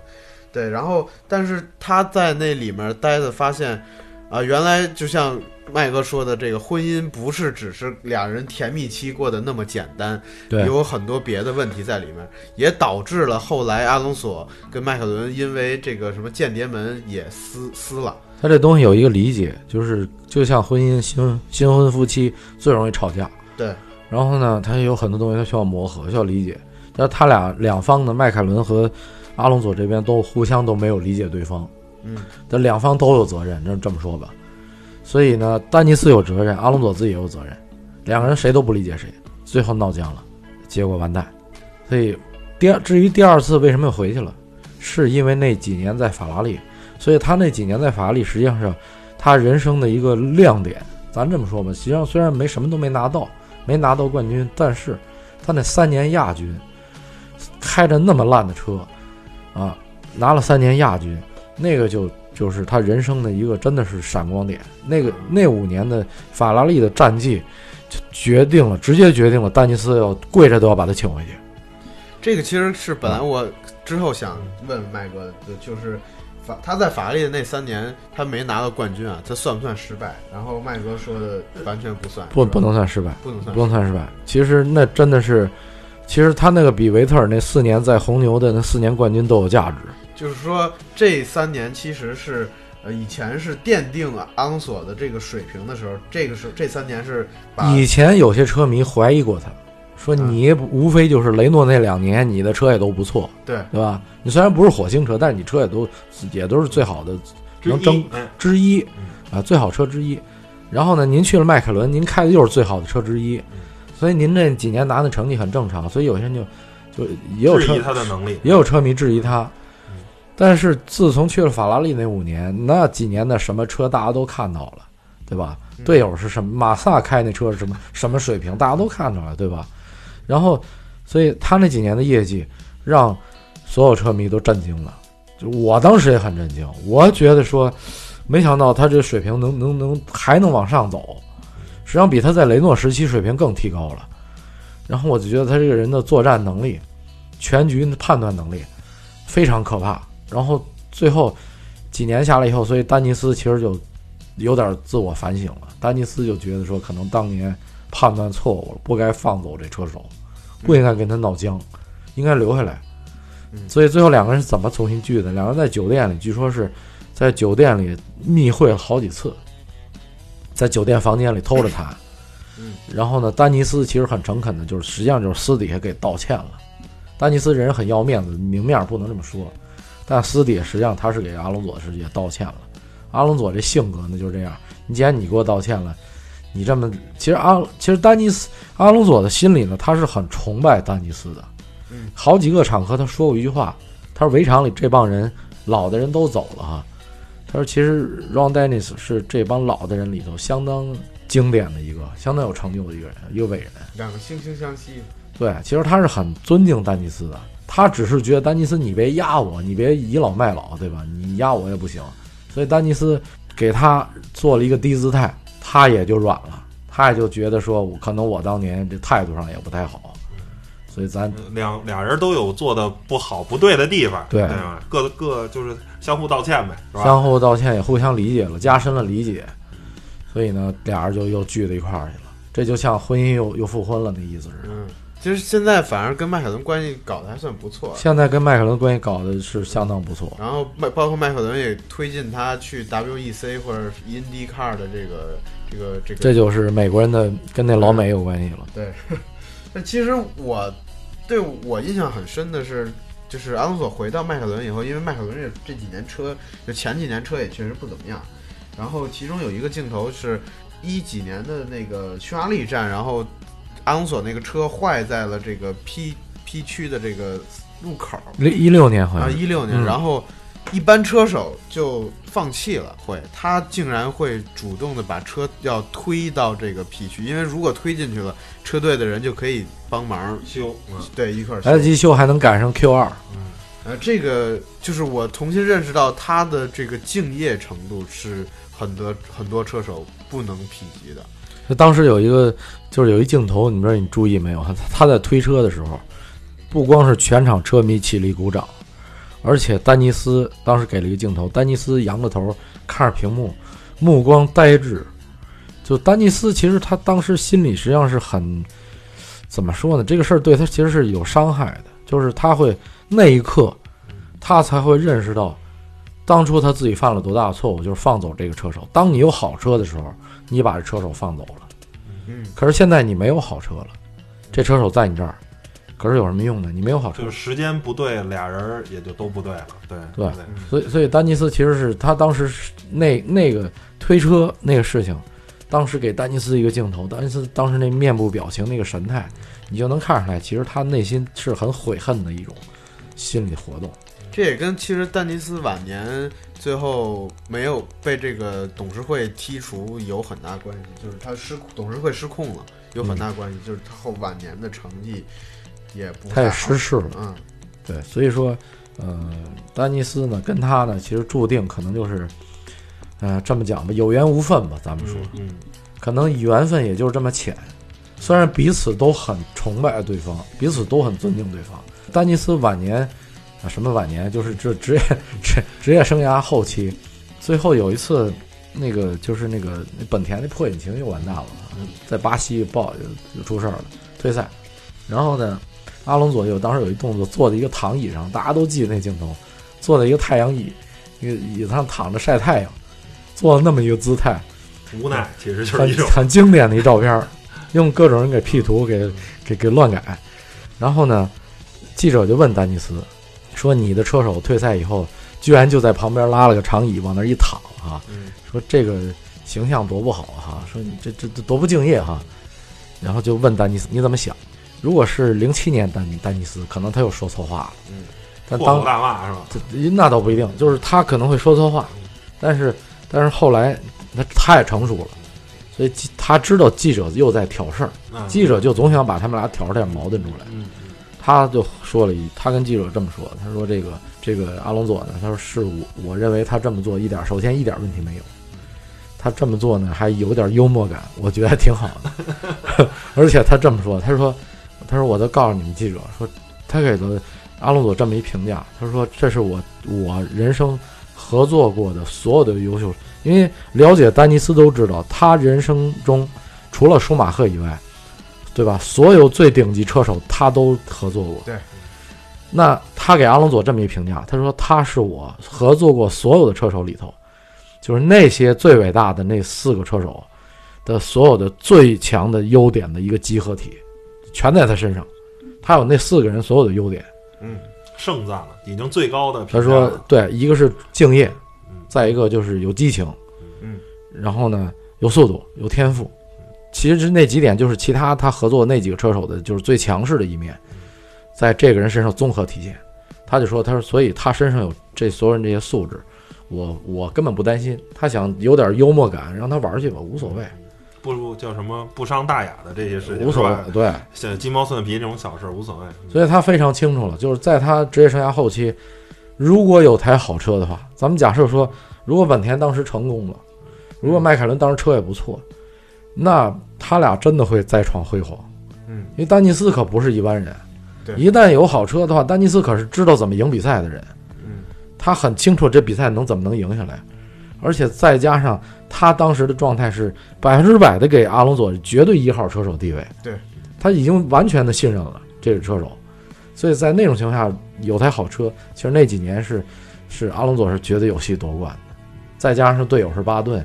对。然后，但是他在那里面待的，发现，啊，原来就像麦哥说的，这个婚姻不是只是两人甜蜜期过得那么简单，对，有很多别的问题在里面，也导致了后来阿隆索跟迈凯伦因为这个什么间谍门也撕撕了。他这东西有一个理解，就是就像婚姻新新婚夫妻最容易吵架。对，然后呢，他有很多东西他需要磨合，需要理解。但他俩两方的迈凯伦和阿隆索这边都互相都没有理解对方。嗯，但两方都有责任，这这么说吧。所以呢，丹尼斯有责任，阿隆索自己也有责任，两个人谁都不理解谁。最后闹僵了，结果完蛋。所以第二，至于第二次为什么又回去了，是因为那几年在法拉利，所以他那几年在法拉利实际上是他人生的一个亮点。咱这么说吧，实际上虽然没什么都没拿到，没拿到冠军，但是他那三年亚军，开着那么烂的车，啊，拿了三年亚军，那个就就是他人生的一个真的是闪光点。那个那五年的法拉利的战绩，就决定了，直接决定了丹尼斯要跪着都要把他请回去。这个其实是本来我之后想问麦哥的，就是。法他在法拉利的那三年，他没拿到冠军啊，这算不算失败？然后麦哥说的完全不算，不不能算失败，不能算不能算失败。其实那真的是，其实他那个比维特尔那四年在红牛的那四年冠军都有价值。就是说这三年其实是呃以前是奠定阿隆索的这个水平的时候，这个是这三年是以前有些车迷怀疑过他。说你无非就是雷诺那两年，你的车也都不错，对对吧？你虽然不是火星车，但是你车也都也都是最好的，能争之一啊，最好车之一。然后呢，您去了迈凯伦，您开的又是最好的车之一，所以您这几年拿的成绩很正常。所以有些人就就也有质疑他的能力，也有车迷质疑他。但是自从去了法拉利那五年，那几年的什么车大家都看到了，对吧？队友是什么？马萨开那车是什么什么水平？大家都看到了，对吧？然后，所以他那几年的业绩让所有车迷都震惊了，就我当时也很震惊。我觉得说，没想到他这水平能能能还能往上走，实际上比他在雷诺时期水平更提高了。然后我就觉得他这个人的作战能力、全局判断能力非常可怕。然后最后几年下来以后，所以丹尼斯其实就有点自我反省了。丹尼斯就觉得说，可能当年判断错误了，不该放走这车手。不应该跟他闹僵，应该留下来。所以最后两个人是怎么重新聚的？两个人在酒店里，据说是在酒店里密会了好几次，在酒店房间里偷着谈。然后呢，丹尼斯其实很诚恳的，就是实际上就是私底下给道歉了。丹尼斯人很要面子，明面不能这么说，但私底下实际上他是给阿隆佐是也道歉了。阿隆佐这性格呢就是这样，你既然你给我道歉了。你这么，其实阿其实丹尼斯阿隆索的心里呢，他是很崇拜丹尼斯的。嗯，好几个场合他说过一句话，他说围场里这帮人老的人都走了哈，他说其实 Ron Dennis 是这帮老的人里头相当经典的一个，相当有成就的一个人，一个伟人。两个惺惺相惜。对，其实他是很尊敬丹尼斯的，他只是觉得丹尼斯你别压我，你别倚老卖老，对吧？你压我也不行，所以丹尼斯给他做了一个低姿态。他也就软了，他也就觉得说，可能我当年这态度上也不太好，所以咱两俩人都有做的不好不对的地方，对吧？各各就是相互道歉呗，是吧？相互道歉也互相理解了，加深了理解，所以呢，俩人就又聚到一块儿去了，这就像婚姻又又复婚了那意思似的。其实现在反而跟迈凯伦关系搞得还算不错。现在跟迈凯伦关系搞的是相当不错。然后迈包括迈凯伦也推进他去 WEC 或者 IndyCar 的这个这个这个。这就是美国人的跟那老美有关系了。对。那其实我对我印象很深的是，就是阿隆索回到迈凯伦以后，因为迈凯伦这这几年车就前几年车也确实不怎么样。然后其中有一个镜头是一几年的那个匈牙利站，然后。阿隆索那个车坏在了这个 P P 区的这个路口，一六年好像啊，一六年，然后一般车手就放弃了，会他竟然会主动的把车要推到这个 P 区，因为如果推进去了，车队的人就可以帮忙修，对，一块来得及修还能赶上 Q 二，嗯，呃，这个就是我重新认识到他的这个敬业程度是很多很多车手不能匹及的。就当时有一个，就是有一镜头，你知道你注意没有？他他在推车的时候，不光是全场车迷起立鼓掌，而且丹尼斯当时给了一个镜头，丹尼斯仰着头看着屏幕，目光呆滞。就丹尼斯其实他当时心里实际上是很，怎么说呢？这个事儿对他其实是有伤害的，就是他会那一刻，他才会认识到，当初他自己犯了多大的错误，就是放走这个车手。当你有好车的时候。你把这车手放走了，嗯，可是现在你没有好车了，这车手在你这儿，可是有什么用呢？你没有好车，就是时间不对，俩人也就都不对了，对对。所以，所以丹尼斯其实是他当时那那个推车那个事情，当时给丹尼斯一个镜头，丹尼斯当时那面部表情那个神态，你就能看出来，其实他内心是很悔恨的一种心理活动。这也跟其实丹尼斯晚年最后没有被这个董事会剔除有很大关系，就是他失董事会失控了，有很大关系，就是他后晚年的成绩也不他也失势了。嗯，对，所以说，呃，丹尼斯呢，跟他呢，其实注定可能就是，呃，这么讲吧，有缘无分吧，咱们说，嗯，可能缘分也就是这么浅。虽然彼此都很崇拜对方，彼此都很尊敬对方，丹尼斯晚年。啊，什么晚年就是这职业职职业生涯后期，最后有一次，那个就是那个本田那破引擎又完蛋了，在巴西爆就出事儿了，退赛。然后呢，阿隆索有当时有一动作，坐在一个躺椅上，大家都记得那镜头，坐在一个太阳椅一个椅子上躺着晒太阳，做了那么一个姿态，无奈其实就是很很经典的一照片，用各种人给 P 图给给给乱改。然后呢，记者就问丹尼斯。说你的车手退赛以后，居然就在旁边拉了个长椅往那一躺哈，说这个形象多不好哈，说你这这这多不敬业哈，然后就问丹尼斯你怎么想？如果是零七年丹丹尼斯，可能他又说错话了，嗯，但当大骂是吧？那倒不一定，就是他可能会说错话，但是但是后来他他也成熟了，所以他知道记者又在挑事儿，记者就总想把他们俩挑出点矛盾出来。他就说了一，他跟记者这么说，他说这个这个阿隆佐呢，他说是我我认为他这么做一点，首先一点问题没有，他这么做呢还有点幽默感，我觉得还挺好的，而且他这么说，他说他说我都告诉你们记者说，他给了阿隆佐这么一评价，他说这是我我人生合作过的所有的优秀，因为了解丹尼斯都知道，他人生中除了舒马赫以外。对吧？所有最顶级车手，他都合作过。对，那他给阿隆佐这么一评价，他说他是我合作过所有的车手里头，就是那些最伟大的那四个车手的所有的最强的优点的一个集合体，全在他身上。他有那四个人所有的优点，嗯，盛赞了，已经最高的。他说，对，一个是敬业，再一个就是有激情，嗯，然后呢，有速度，有天赋。其实那几点就是其他他合作那几个车手的，就是最强势的一面，在这个人身上综合体现。他就说：“他说，所以他身上有这所有人这些素质，我我根本不担心。他想有点幽默感，让他玩去吧，无所谓。不叫什么不伤大雅的这些事情，无所谓。对，像鸡毛蒜皮这种小事无所谓。所以他非常清楚了，就是在他职业生涯后期，如果有台好车的话，咱们假设说，如果本田当时成功了，如果迈凯伦当时车也不错。”那他俩真的会再创辉煌，嗯，因为丹尼斯可不是一般人，对，一旦有好车的话，丹尼斯可是知道怎么赢比赛的人，嗯，他很清楚这比赛能怎么能赢下来，而且再加上他当时的状态是百分之百的给阿隆索绝对一号车手地位，对，他已经完全的信任了这个车手，所以在那种情况下有台好车，其实那几年是是阿隆索是绝对有戏夺冠的，再加上队友是巴顿。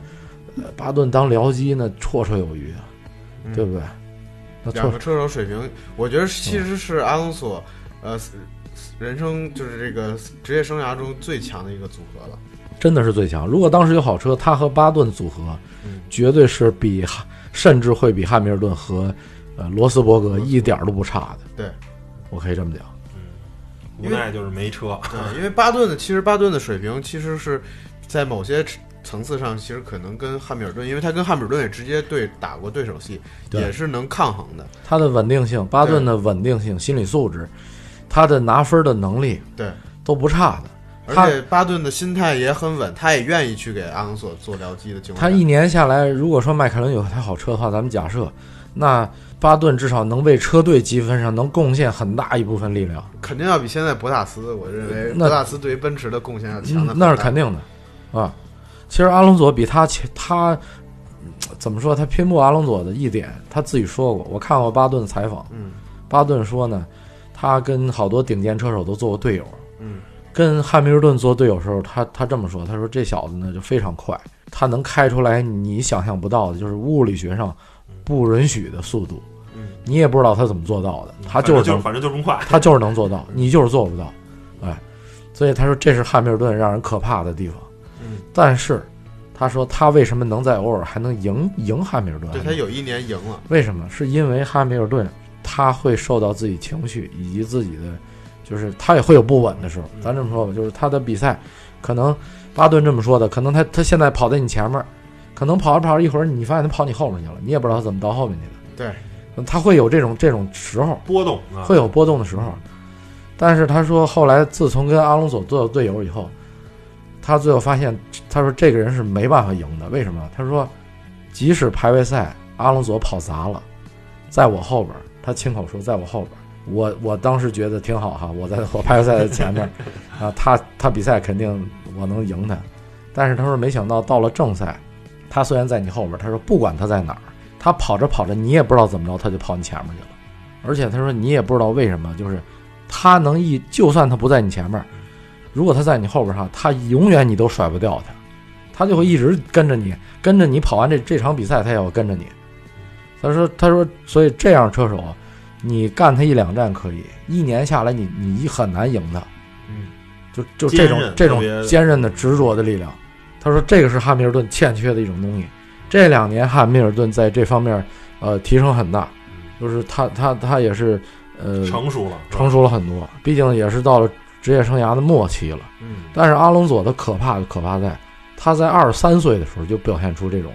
巴顿当僚机那绰绰有余啊，对不对？两个车手水平，我觉得其实是阿隆索，呃，人生就是这个职业生涯中最强的一个组合了。真的是最强。如果当时有好车，他和巴顿组合，绝对是比，甚至会比汉密尔顿和呃罗斯伯格一点都不差的。对，我可以这么讲。嗯，无奈就是没车。对，因为巴顿的其实巴顿的水平其实是在某些。层次上其实可能跟汉密尔顿，因为他跟汉密尔顿也直接对打过对手戏，也是能抗衡的。他的稳定性，巴顿的稳定性、心理素质，他的拿分的能力，对都不差的。而且巴顿的心态也很稳，他也愿意去给阿隆索做僚机的。他一年下来，如果说迈凯伦有台好车的话，咱们假设，那巴顿至少能为车队积分上能贡献很大一部分力量。肯定要比现在博塔斯，我认为博塔斯对于奔驰的贡献要强的。那是肯定的，啊。其实阿隆佐比他前他怎么说？他拼不阿隆佐的一点，他自己说过。我看过巴顿的采访，嗯，巴顿说呢，他跟好多顶尖车手都做过队友，嗯，跟汉密尔顿做队友时候，他他这么说，他说这小子呢就非常快，他能开出来你想象不到的，就是物理学上不允许的速度，嗯，你也不知道他怎么做到的，他就是反正就这么快，他就是能做到，你就是做不到，哎，所以他说这是汉密尔顿让人可怕的地方。但是，他说他为什么能在偶尔还能赢赢汉密尔顿？对他有一年赢了，为什么？是因为汉密尔顿他会受到自己情绪以及自己的，就是他也会有不稳的时候。咱这么说吧，就是他的比赛，可能巴顿这么说的，可能他他现在跑在你前面，可能跑着跑着一会儿，你发现他跑你后面去了，你也不知道他怎么到后面去的。对，他会有这种这种时候波动，会有波动的时候。但是他说，后来自从跟阿隆索做队友以后。他最后发现，他说这个人是没办法赢的。为什么？他说，即使排位赛阿隆索跑砸了，在我后边，他亲口说，在我后边，我我当时觉得挺好哈，我在我排位赛的前面，啊，他他比赛肯定我能赢他。但是他说没想到到了正赛，他虽然在你后边，他说不管他在哪儿，他跑着跑着你也不知道怎么着他就跑你前面去了，而且他说你也不知道为什么，就是他能一就算他不在你前面。如果他在你后边哈，他永远你都甩不掉他，他就会一直跟着你，跟着你跑完这这场比赛，他也要跟着你。他说：“他说，所以这样车手，你干他一两站可以，一年下来你你很难赢他。嗯，就就这种这种坚韧的执着的力量。他说这个是汉密尔顿欠缺的一种东西。这两年汉密尔顿在这方面呃提升很大，就是他他他也是呃成熟了，成熟了很多。毕竟也是到了。”职业生涯的末期了，嗯，但是阿隆索的可怕可怕在，他在二十三岁的时候就表现出这种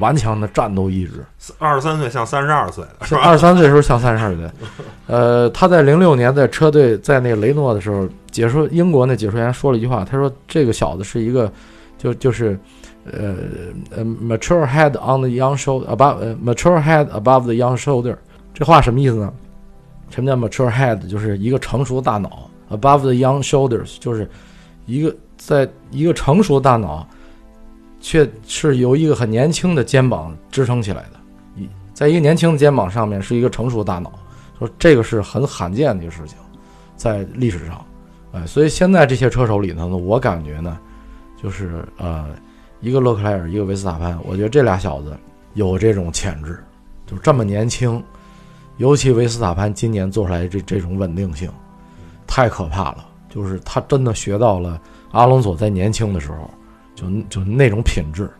顽强的战斗意志。二十三岁像三十二岁的，二十三岁的时候像三十二岁。呃，他在零六年在车队在那个雷诺的时候，解说英国那解说员说了一句话，他说这个小子是一个，就就是呃呃，mature head on the young shoulder，above，mature head above the young shoulder。这话什么意思呢？什么叫 mature head？就是一个成熟的大脑。Above the young shoulders，就是一个在一个成熟的大脑，却是由一个很年轻的肩膀支撑起来的。一在一个年轻的肩膀上面是一个成熟的大脑，说这个是很罕见的一个事情，在历史上，哎，所以现在这些车手里头呢，我感觉呢，就是呃，一个勒克莱尔，一个维斯塔潘，我觉得这俩小子有这种潜质，就这么年轻，尤其维斯塔潘今年做出来这这种稳定性。太可怕了，就是他真的学到了阿隆索在年轻的时候，就就那种品质，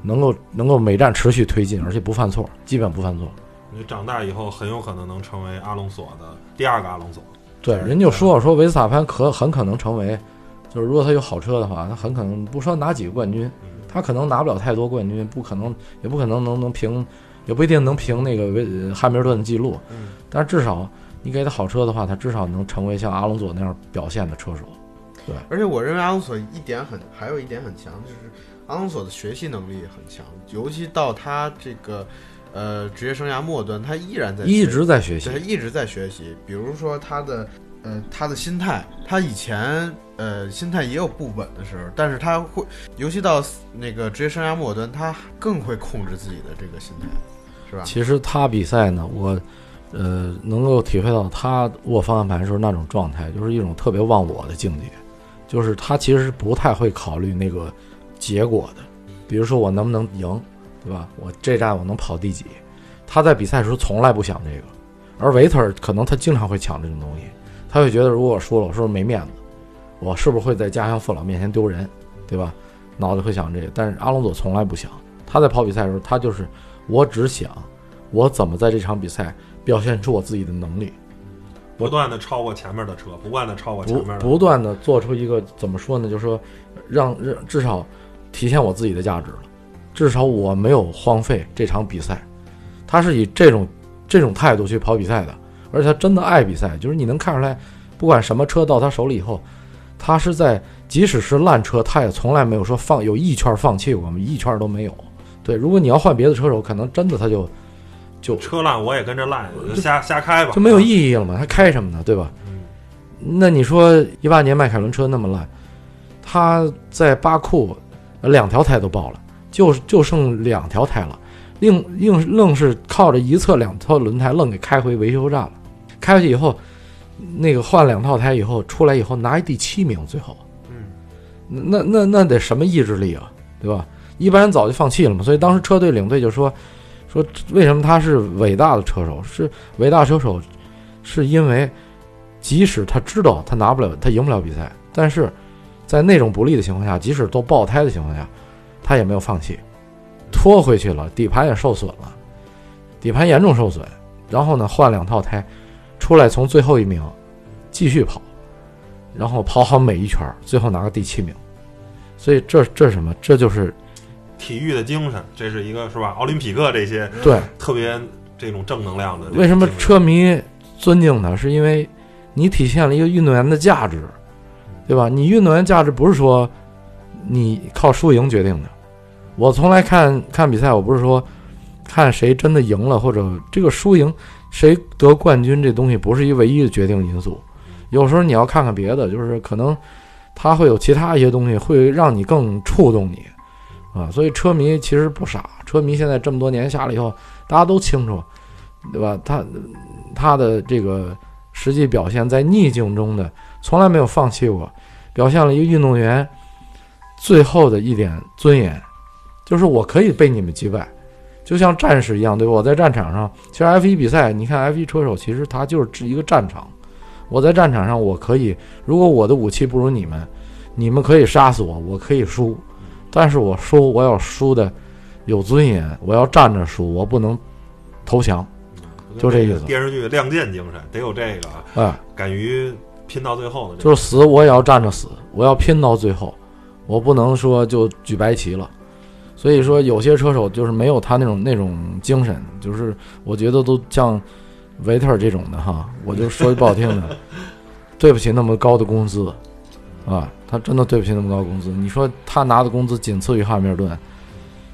能够能够每站持续推进，而且不犯错，基本不犯错。你长大以后很有可能能成为阿隆索的第二个阿隆索。对，人就说说维斯塔潘可很可能成为，就是如果他有好车的话，他很可能不说拿几个冠军，他可能拿不了太多冠军，不可能也不可能能能平，也不一定能平那个维汉密尔顿的记录，但是至少。你给他好车的话，他至少能成为像阿隆索那样表现的车手。对，而且我认为阿隆索一点很，还有一点很强，就是阿隆索的学习能力很强，尤其到他这个呃职业生涯末端，他依然在一直在学习，他一直在学习。比如说他的呃他的心态，他以前呃心态也有不稳的时候，但是他会，尤其到那个职业生涯末端，他更会控制自己的这个心态，是吧？其实他比赛呢，我。呃，能够体会到他握方向盘时候那种状态，就是一种特别忘我的境界，就是他其实不太会考虑那个结果的，比如说我能不能赢，对吧？我这站我能跑第几？他在比赛的时候从来不想这个，而维特可能他经常会抢这种东西，他会觉得如果我输了，我是不是没面子？我是不是会在家乡父老面前丢人，对吧？脑子会想这个，但是阿隆索从来不想，他在跑比赛的时候，他就是我只想我怎么在这场比赛。表现出我自己的能力，不断的超过前面的车，不断的超过前面，不断的做出一个怎么说呢？就是说，让让至少体现我自己的价值了，至少我没有荒废这场比赛。他是以这种这种态度去跑比赛的，而且他真的爱比赛。就是你能看出来，不管什么车到他手里以后，他是在即使是烂车，他也从来没有说放有一圈放弃过，一圈都没有。对，如果你要换别的车手，可能真的他就。就车烂我也跟着烂，就瞎瞎开吧，就没有意义了嘛？还开什么呢？对吧？那你说一八年迈凯伦车那么烂，他在巴库两条胎都爆了，就就剩两条胎了，硬硬愣是靠着一侧两套轮胎愣给开回维修站了。开回去以后，那个换两套胎以后出来以后拿一第七名，最后，嗯，那那那得什么意志力啊？对吧？一般人早就放弃了嘛。所以当时车队领队就说。说为什么他是伟大的车手？是伟大车手，是因为即使他知道他拿不了，他赢不了比赛，但是在那种不利的情况下，即使都爆胎的情况下，他也没有放弃，拖回去了，底盘也受损了，底盘严重受损，然后呢换两套胎，出来从最后一名继续跑，然后跑好每一圈，最后拿个第七名。所以这这是什么？这就是体育的精神，这是一个是吧？奥林匹克这些对特别这种正能量的。为什么车迷尊敬他？是因为你体现了一个运动员的价值，对吧？你运动员价值不是说你靠输赢决定的。我从来看看比赛，我不是说看谁真的赢了或者这个输赢谁得冠军这东西不是一唯一的决定因素。有时候你要看看别的，就是可能。他会有其他一些东西，会让你更触动你，啊，所以车迷其实不傻。车迷现在这么多年下来以后，大家都清楚，对吧？他他的这个实际表现，在逆境中的从来没有放弃过，表现了一个运动员最后的一点尊严，就是我可以被你们击败，就像战士一样，对吧？我在战场上，其实 F 一比赛，你看 F 一车手，其实他就是一个战场。我在战场上，我可以，如果我的武器不如你们，你们可以杀死我，我可以输，但是我输，我要输的有尊严，我要站着输，我不能投降，就这意思。电视剧《亮剑》精神得有这个，哎，敢于拼到最后的，就是死我也要站着死，我要拼到最后，我不能说就举白旗了。所以说，有些车手就是没有他那种那种精神，就是我觉得都像。维特这种的哈，我就说句不好听的，对不起那么高的工资，啊，他真的对不起那么高工资。你说他拿的工资仅次于汉密尔顿，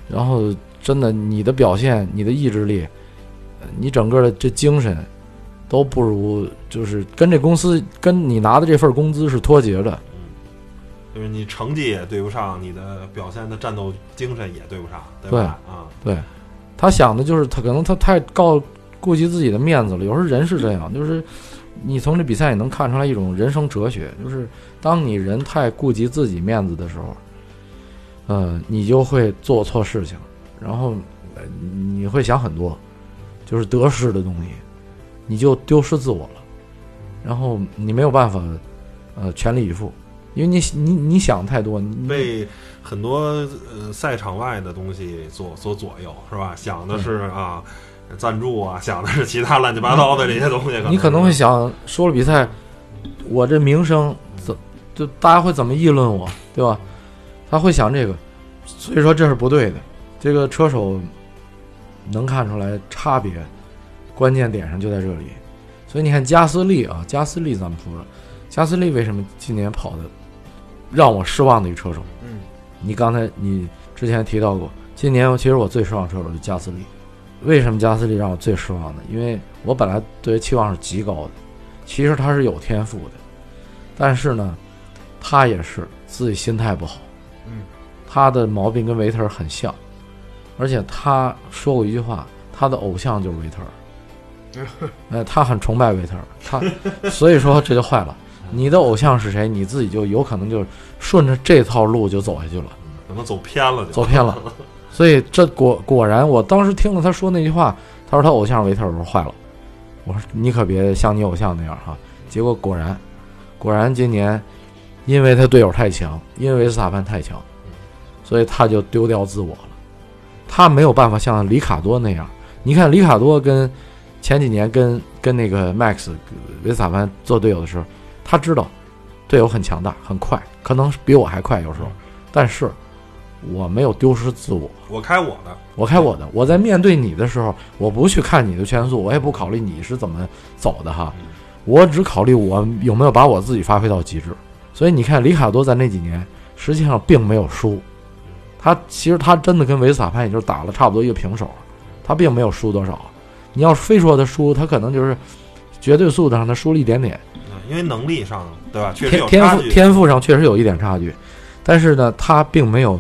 然后真的你的表现、你的意志力、你整个的这精神，都不如，就是跟这公司跟你拿的这份工资是脱节的。就是你成绩也对不上，你的表现的战斗精神也对不上，对吧？啊，对，他想的就是他可能他太高。顾及自己的面子了。有时候人是这样，就是你从这比赛也能看出来一种人生哲学，就是当你人太顾及自己面子的时候，呃，你就会做错事情，然后你会想很多，就是得失的东西，你就丢失自我了，然后你没有办法呃全力以赴，因为你你你想太多，你被很多呃赛场外的东西所所左右，是吧？想的是啊。赞助啊，想的是其他乱七八糟的这些东西。你可能会想，说了比赛，我这名声怎就大家会怎么议论我，对吧？他会想这个，所以说这是不对的。这个车手能看出来差别，关键点上就在这里。所以你看加斯利啊，加斯利咱们说了，加斯利为什么今年跑的让我失望的一个车手？嗯，你刚才你之前提到过，今年其实我最失望车手就加斯利。为什么加斯利让我最失望呢？因为我本来对期望是极高的，其实他是有天赋的，但是呢，他也是自己心态不好。嗯，他的毛病跟维特尔很像，而且他说过一句话，他的偶像就是维特尔。呃，他很崇拜维特尔，他 所以说这就坏了。你的偶像是谁，你自己就有可能就顺着这套路就走下去了，可能走偏了，走偏了。所以这果果然，我当时听了他说那句话，他说他偶像维特尔，坏了，我说你可别像你偶像那样哈。结果果然，果然今年，因为他队友太强，因为维斯塔潘太强，所以他就丢掉自我了。他没有办法像里卡多那样。你看里卡多跟前几年跟跟那个 Max 维斯塔潘做队友的时候，他知道队友很强大很快，可能比我还快有时候，但是。我没有丢失自我，我开我的，我开我的。我在面对你的时候，我不去看你的圈速，我也不考虑你是怎么走的哈，我只考虑我有没有把我自己发挥到极致。所以你看，里卡多在那几年实际上并没有输，他其实他真的跟维斯塔潘也就打了差不多一个平手，他并没有输多少。你要非说他输，他可能就是绝对速度上他输了一点点，因为能力上对吧？确实有天赋天赋上确实有一点差距，但是呢，他并没有。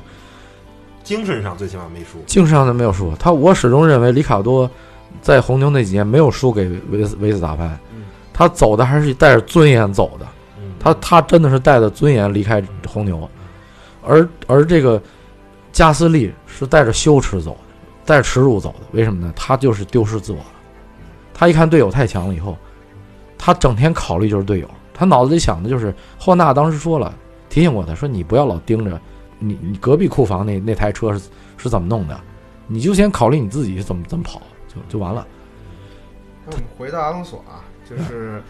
精神上最起码没输，精神上他没有输。他我始终认为里卡多在红牛那几年没有输给维斯维斯塔潘，他走的还是带着尊严走的，他他真的是带着尊严离开红牛，而而这个加斯利是带着羞耻走的，带着耻辱走的。为什么呢？他就是丢失自我了。他一看队友太强了以后，他整天考虑就是队友，他脑子里想的就是霍纳当时说了，提醒过他说你不要老盯着。你你隔壁库房那那台车是是怎么弄的，你就先考虑你自己怎么怎么跑就就完了。那我们回到阿隆索啊，就是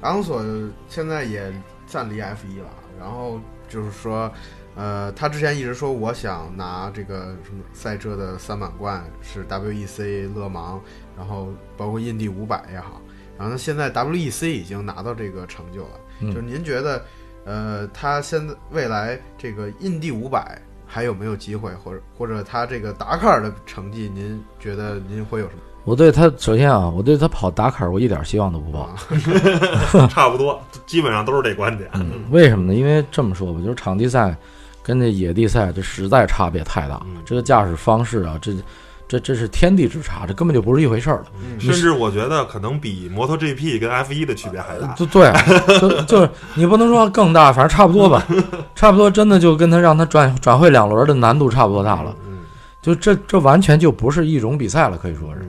阿隆索现在也暂离 F 一了，然后就是说。呃，他之前一直说我想拿这个什么赛车的三满贯，是 WEC 勒芒，然后包括印第五百也好，然后现在 WEC 已经拿到这个成就了。就是您觉得，呃，他现在未来这个印第五百还有没有机会，或者或者他这个达喀尔的成绩，您觉得您会有什么？我对他首先啊，我对他跑达喀尔我一点希望都不抱。差不多，基本上都是这观点。嗯为什么呢？因为这么说吧，就是场地赛。跟这野地赛这实在差别太大，这个驾驶方式啊，这这这是天地之差，这根本就不是一回事儿了。甚至我觉得可能比摩托 GP 跟 F 一的区别还大。就对，就就是你不能说更大，反正差不多吧，差不多真的就跟他让他转转会两轮的难度差不多大了。就这这完全就不是一种比赛了，可以说是，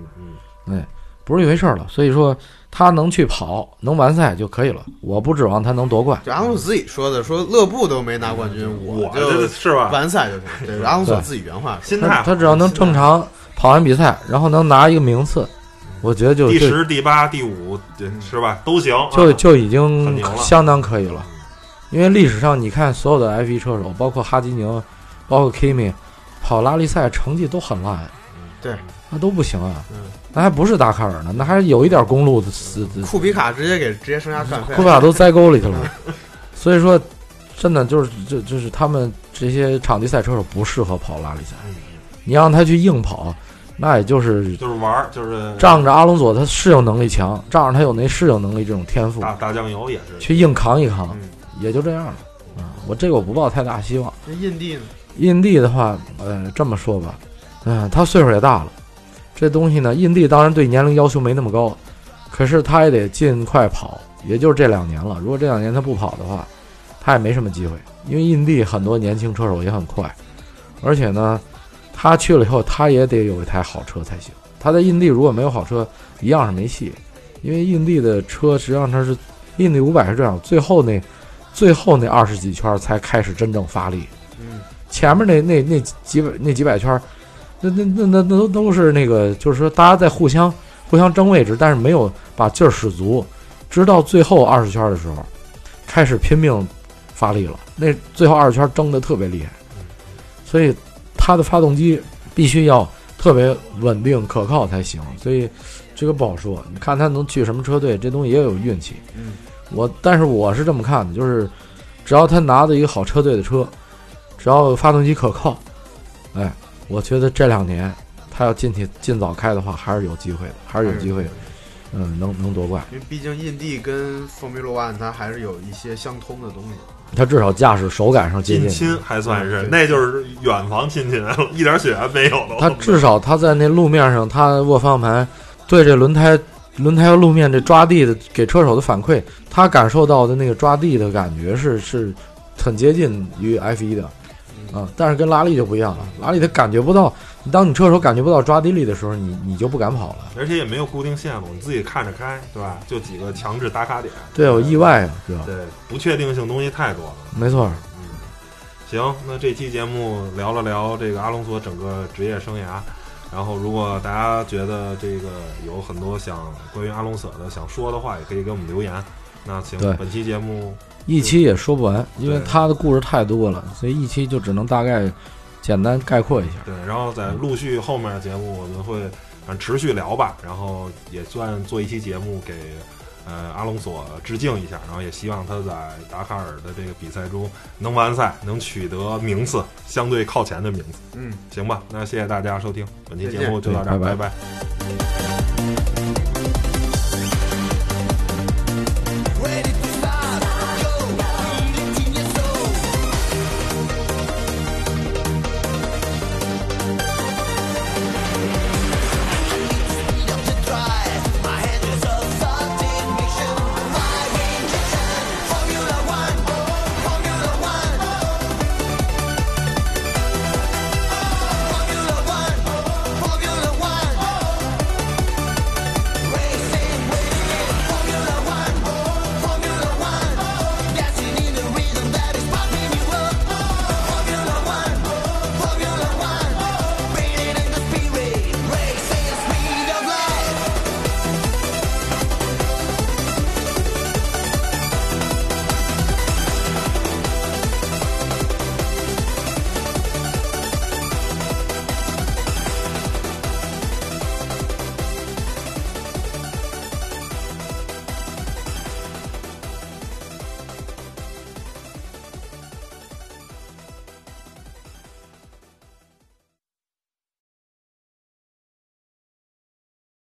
对，不是一回事儿了。所以说。他能去跑，能完赛就可以了。我不指望他能夺冠。就阿隆索自己说的，说勒布都没拿冠军，我就是吧，完赛就行。对，阿隆索自己原话，心态。他只要能正常跑完比赛，然后能拿一个名次，我觉得就第十、第八、第五，是吧？都行，就就已经相当可以了。因为历史上你看，所有的 F 一车手，包括哈基宁，包括 Kimi，跑拉力赛成绩都很烂。对，那都不行啊。那还不是达喀尔呢，那还有一点公路的。库比卡直接给直接生涯干废，库比卡都栽沟里去了。所以说，真的就是就就是他们这些场地赛车手不适合跑拉力赛。你让他去硬跑，那也就是就是玩儿，就是仗着阿隆索他适应能力强，仗着他有那适应能力这种天赋，打打酱油也是去硬扛一扛，也就这样了。啊，我这个我不抱太大希望。那印地呢？印地的话，呃，这么说吧。嗯，他岁数也大了，这东西呢，印地当然对年龄要求没那么高，可是他也得尽快跑，也就是这两年了。如果这两年他不跑的话，他也没什么机会，因为印地很多年轻车手也很快，而且呢，他去了以后，他也得有一台好车才行。他在印地如果没有好车，一样是没戏，因为印地的车实际上它是印地五百是这样，最后那最后那二十几圈才开始真正发力，嗯，前面那那那几百那几百圈。那那那那那都都是那个，就是说大家在互相互相争位置，但是没有把劲儿使足，直到最后二十圈的时候，开始拼命发力了。那最后二十圈争的特别厉害，所以它的发动机必须要特别稳定可靠才行。所以这个不好说，你看他能去什么车队，这东西也有运气。嗯，我但是我是这么看的，就是只要他拿的一个好车队的车，只要发动机可靠，哎。我觉得这两年他要进去尽早开的话，还是有机会的，还是有机会，嗯，能能夺冠。因为毕竟印地跟风米罗万它还是有一些相通的东西。他至少驾驶手感上接近亲，还算是，那就是远房亲戚了，一点血缘没有了。他至少他在那路面上，他握方向盘，对这轮胎、轮胎和路面这抓地的给车手的反馈，他感受到的那个抓地的感觉是是很接近于 F 一的。啊，但是跟拉力就不一样了，拉力它感觉不到，当你车手感觉不到抓地力的时候，你你就不敢跑了，而且也没有固定线路，你自己看着开，对吧？就几个强制打卡点，对，有意外啊，对吧？对，不确定性东西太多了，没错。嗯，行，那这期节目聊了聊这个阿隆索整个职业生涯，然后如果大家觉得这个有很多想关于阿隆索的想说的话，也可以给我们留言。那行，本期节目。一期也说不完，因为他的故事太多了，所以一期就只能大概简单概括一下。对，然后在陆续后面的节目，我们会嗯持续聊吧，然后也算做一期节目给呃阿隆索致敬一下，然后也希望他在达喀尔的这个比赛中能完赛，能取得名次相对靠前的名次。嗯，行吧，那谢谢大家收听本期节目就到这儿，拜拜。